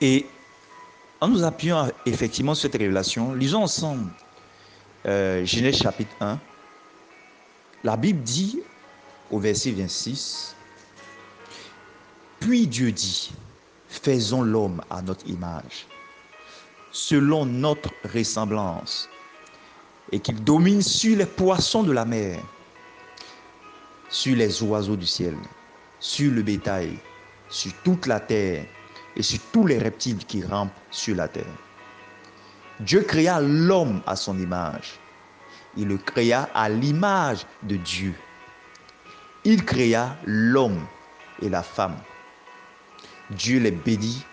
Et en nous appuyant effectivement sur cette révélation, lisons ensemble euh, Genèse chapitre 1. La Bible dit au verset 26, Puis Dieu dit, faisons l'homme à notre image, selon notre ressemblance, et qu'il domine sur les poissons de la mer, sur les oiseaux du ciel, sur le bétail, sur toute la terre et sur tous les reptiles qui rampent sur la terre. Dieu créa l'homme à son image. Il le créa à l'image de Dieu. Il créa l'homme et la femme. Dieu les bénit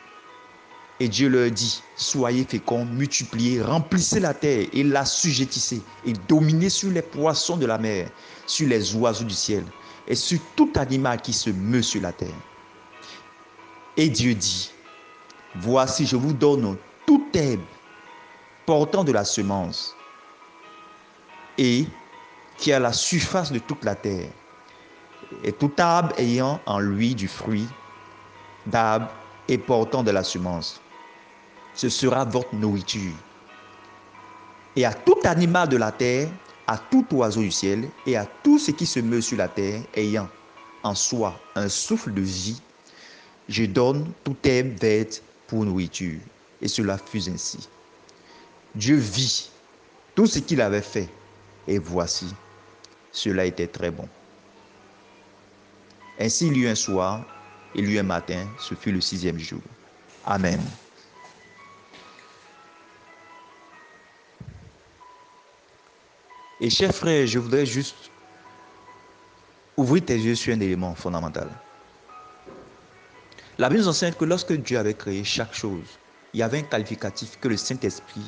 et Dieu leur dit, soyez féconds, multipliez, remplissez la terre et l'assujettissez et dominez sur les poissons de la mer, sur les oiseaux du ciel et sur tout animal qui se meut sur la terre. Et Dieu dit, voici je vous donne tout herbe portant de la semence et qui a la surface de toute la terre, et tout arbre ayant en lui du fruit d'arbre et portant de la semence. Ce sera votre nourriture. Et à tout animal de la terre, à tout oiseau du ciel et à tout ce qui se meut sur la terre, ayant en soi un souffle de vie, je donne tout herbe verte pour nourriture. Et cela fut ainsi. Dieu vit tout ce qu'il avait fait, et voici, cela était très bon. Ainsi il eut un soir, il y eut un matin, ce fut le sixième jour. Amen. Et chers frères, je voudrais juste ouvrir tes yeux sur un élément fondamental. La Bible nous enseigne que lorsque Dieu avait créé chaque chose, il y avait un qualificatif que le Saint-Esprit,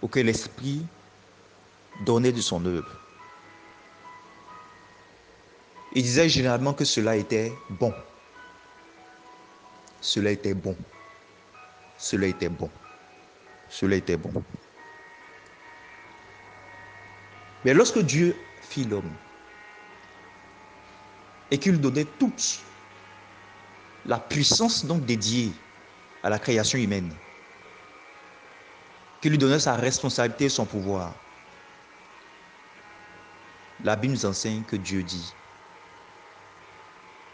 ou que l'Esprit donnait de son œuvre. Il disait généralement que cela était bon. Cela était bon. Cela était bon. Cela était bon. Mais lorsque Dieu fit l'homme et qu'il donnait toute la puissance donc dédiée à la création humaine, qu'il lui donnait sa responsabilité et son pouvoir, la Bible nous enseigne que Dieu dit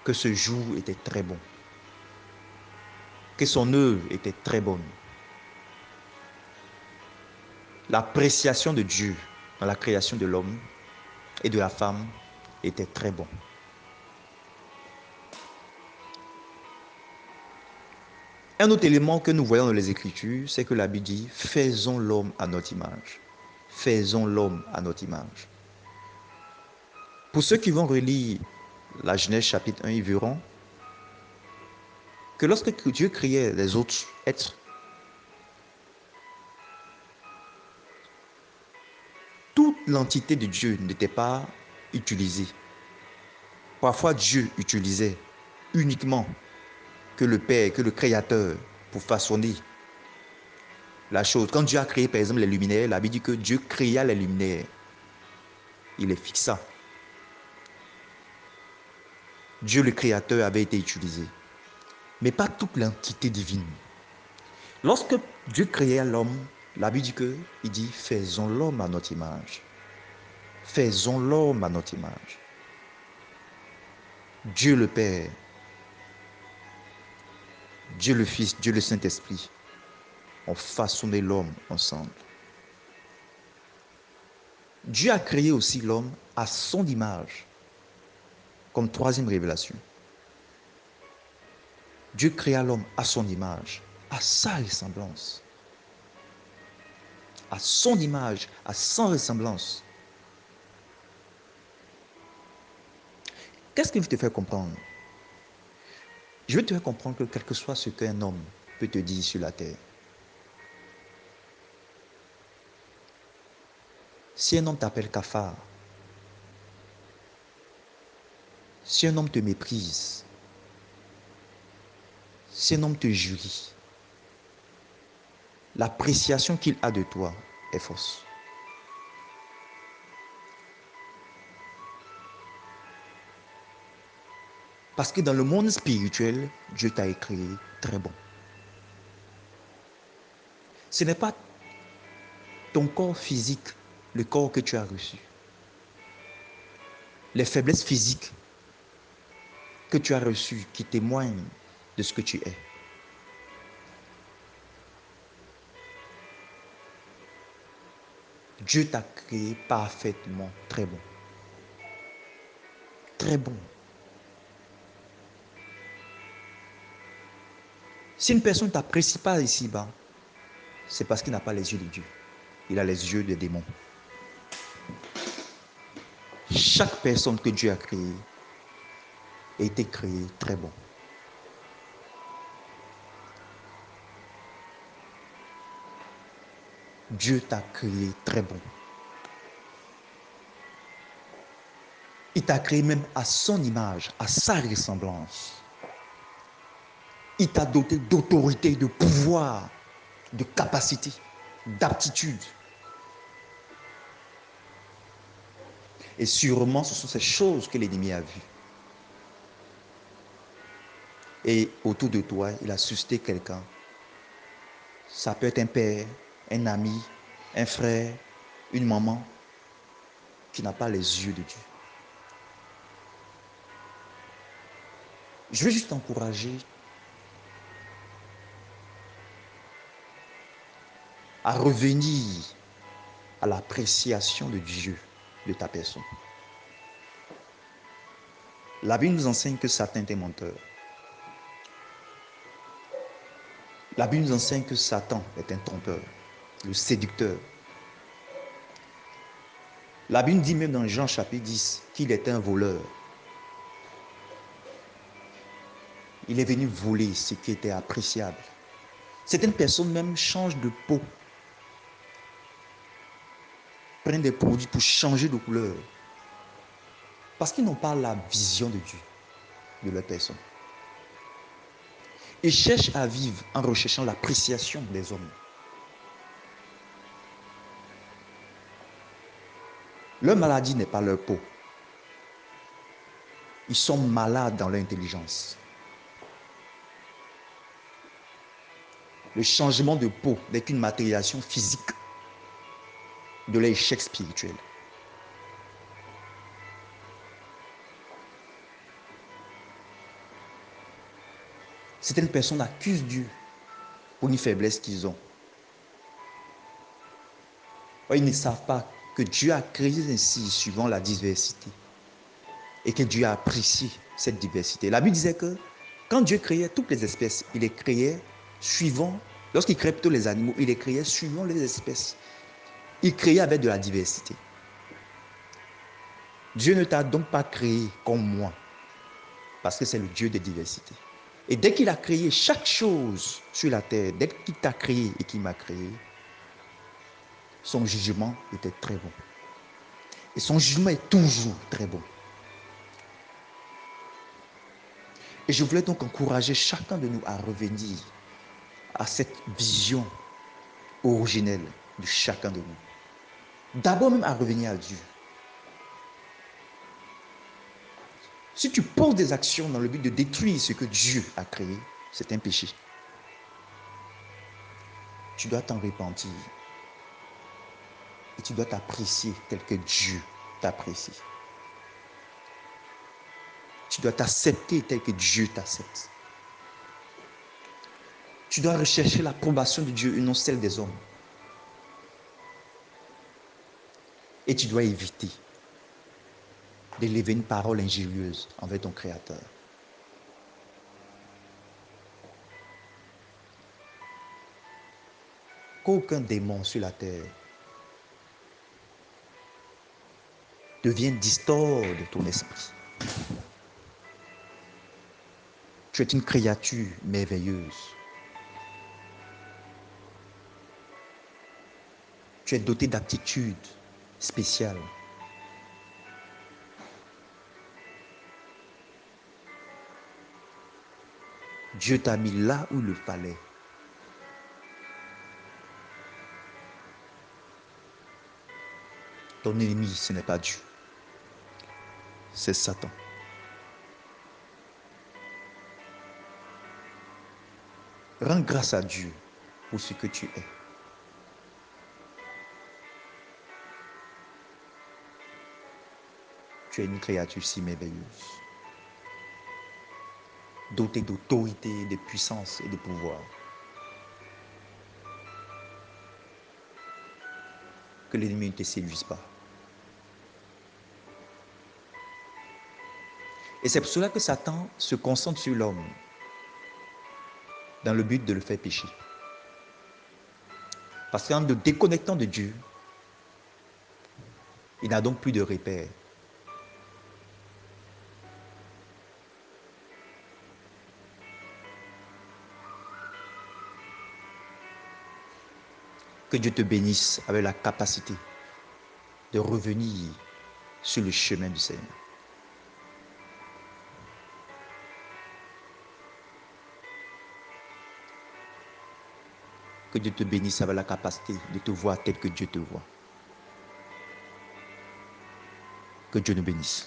que ce jour était très bon, que son œuvre était très bonne. L'appréciation de Dieu dans la création de l'homme et de la femme était très bon. Un autre élément que nous voyons dans les Écritures, c'est que la Bible dit, faisons l'homme à notre image. Faisons l'homme à notre image. Pour ceux qui vont relire la Genèse chapitre 1, ils verront que lorsque Dieu créait les autres êtres, toute l'entité de Dieu n'était pas utilisée. Parfois, Dieu utilisait uniquement que le Père, que le Créateur pour façonner la chose. Quand Dieu a créé, par exemple, les luminaires, la Bible dit que Dieu créa les luminaires. Il les fixa. Dieu le Créateur avait été utilisé. Mais pas toute l'entité divine. Lorsque Dieu créa l'homme, la Bible dit que, il dit, faisons l'homme à notre image. Faisons l'homme à notre image. Dieu le Père, Dieu le Fils, Dieu le Saint-Esprit ont façonné l'homme ensemble. Dieu a créé aussi l'homme à son image, comme troisième révélation. Dieu créa l'homme à son image, à sa ressemblance à son image, à son ressemblance. Qu'est-ce qu'il te fait comprendre? Je veux te faire comprendre que quel que soit ce qu'un homme peut te dire sur la terre, si un homme t'appelle cafard, si un homme te méprise, si un homme te jurie, l'appréciation qu'il a de toi est fausse. Parce que dans le monde spirituel, Dieu t'a écrit très bon. Ce n'est pas ton corps physique, le corps que tu as reçu. Les faiblesses physiques que tu as reçues qui témoignent de ce que tu es. Dieu t'a créé parfaitement très bon. Très bon. Si une personne ne t'apprécie pas ici-bas, c'est parce qu'il n'a pas les yeux de Dieu. Il a les yeux des démons. Chaque personne que Dieu a créée a été créée très bon. Dieu t'a créé très bon. Il t'a créé même à son image, à sa ressemblance. Il t'a doté d'autorité, de pouvoir, de capacité, d'aptitude. Et sûrement, ce sont ces choses que l'ennemi a vues. Et autour de toi, il a suscité quelqu'un. Ça peut être un père, un ami, un frère, une maman qui n'a pas les yeux de Dieu. Je veux juste t'encourager à revenir à l'appréciation de Dieu de ta personne. La Bible nous enseigne que Satan est menteur. La Bible nous enseigne que Satan est un trompeur le séducteur. La Bible dit même dans Jean chapitre 10 qu'il est un voleur. Il est venu voler ce qui était appréciable. Certaines personnes même changent de peau, des produits pour changer de couleur, parce qu'ils n'ont pas la vision de Dieu, de leur personne. Ils cherchent à vivre en recherchant l'appréciation des hommes. Leur maladie n'est pas leur peau. Ils sont malades dans leur intelligence. Le changement de peau n'est qu'une matérialisation physique de l'échec spirituel. Certaines personnes accusent Dieu pour une faiblesse qu'ils ont. Ils ne savent pas que Dieu a créé ainsi suivant la diversité et que Dieu a apprécié cette diversité. La Bible disait que quand Dieu créait toutes les espèces, il les créait suivant, lorsqu'il créait plutôt les animaux, il les créait suivant les espèces. Il créait avec de la diversité. Dieu ne t'a donc pas créé comme moi, parce que c'est le Dieu de diversité. Et dès qu'il a créé chaque chose sur la terre, dès qu'il t'a créé et qu'il m'a créé, son jugement était très bon. Et son jugement est toujours très bon. Et je voulais donc encourager chacun de nous à revenir à cette vision originelle de chacun de nous. D'abord même à revenir à Dieu. Si tu poses des actions dans le but de détruire ce que Dieu a créé, c'est un péché. Tu dois t'en repentir tu dois t'apprécier tel que Dieu t'apprécie. Tu dois t'accepter tel que Dieu t'accepte. Tu dois rechercher l'approbation de Dieu et non celle des hommes. Et tu dois éviter d'élever une parole injurieuse envers ton Créateur. Qu'aucun démon sur la terre devient distord de ton esprit. Tu es une créature merveilleuse. Tu es doté d'aptitudes spéciales. Dieu t'a mis là où le fallait. Ton ennemi, ce n'est pas Dieu c'est Satan. Rends grâce à Dieu pour ce que tu es. Une créature si merveilleuse, dotée d'autorité, de puissance et de pouvoir. Que l'ennemi ne te séduise pas. Et c'est pour cela que Satan se concentre sur l'homme dans le but de le faire pécher. Parce qu'en le déconnectant de Dieu, il n'a donc plus de repère. Que Dieu te bénisse avec la capacité de revenir sur le chemin du Seigneur. Que Dieu te bénisse avec la capacité de te voir tel que Dieu te voit. Que Dieu nous bénisse.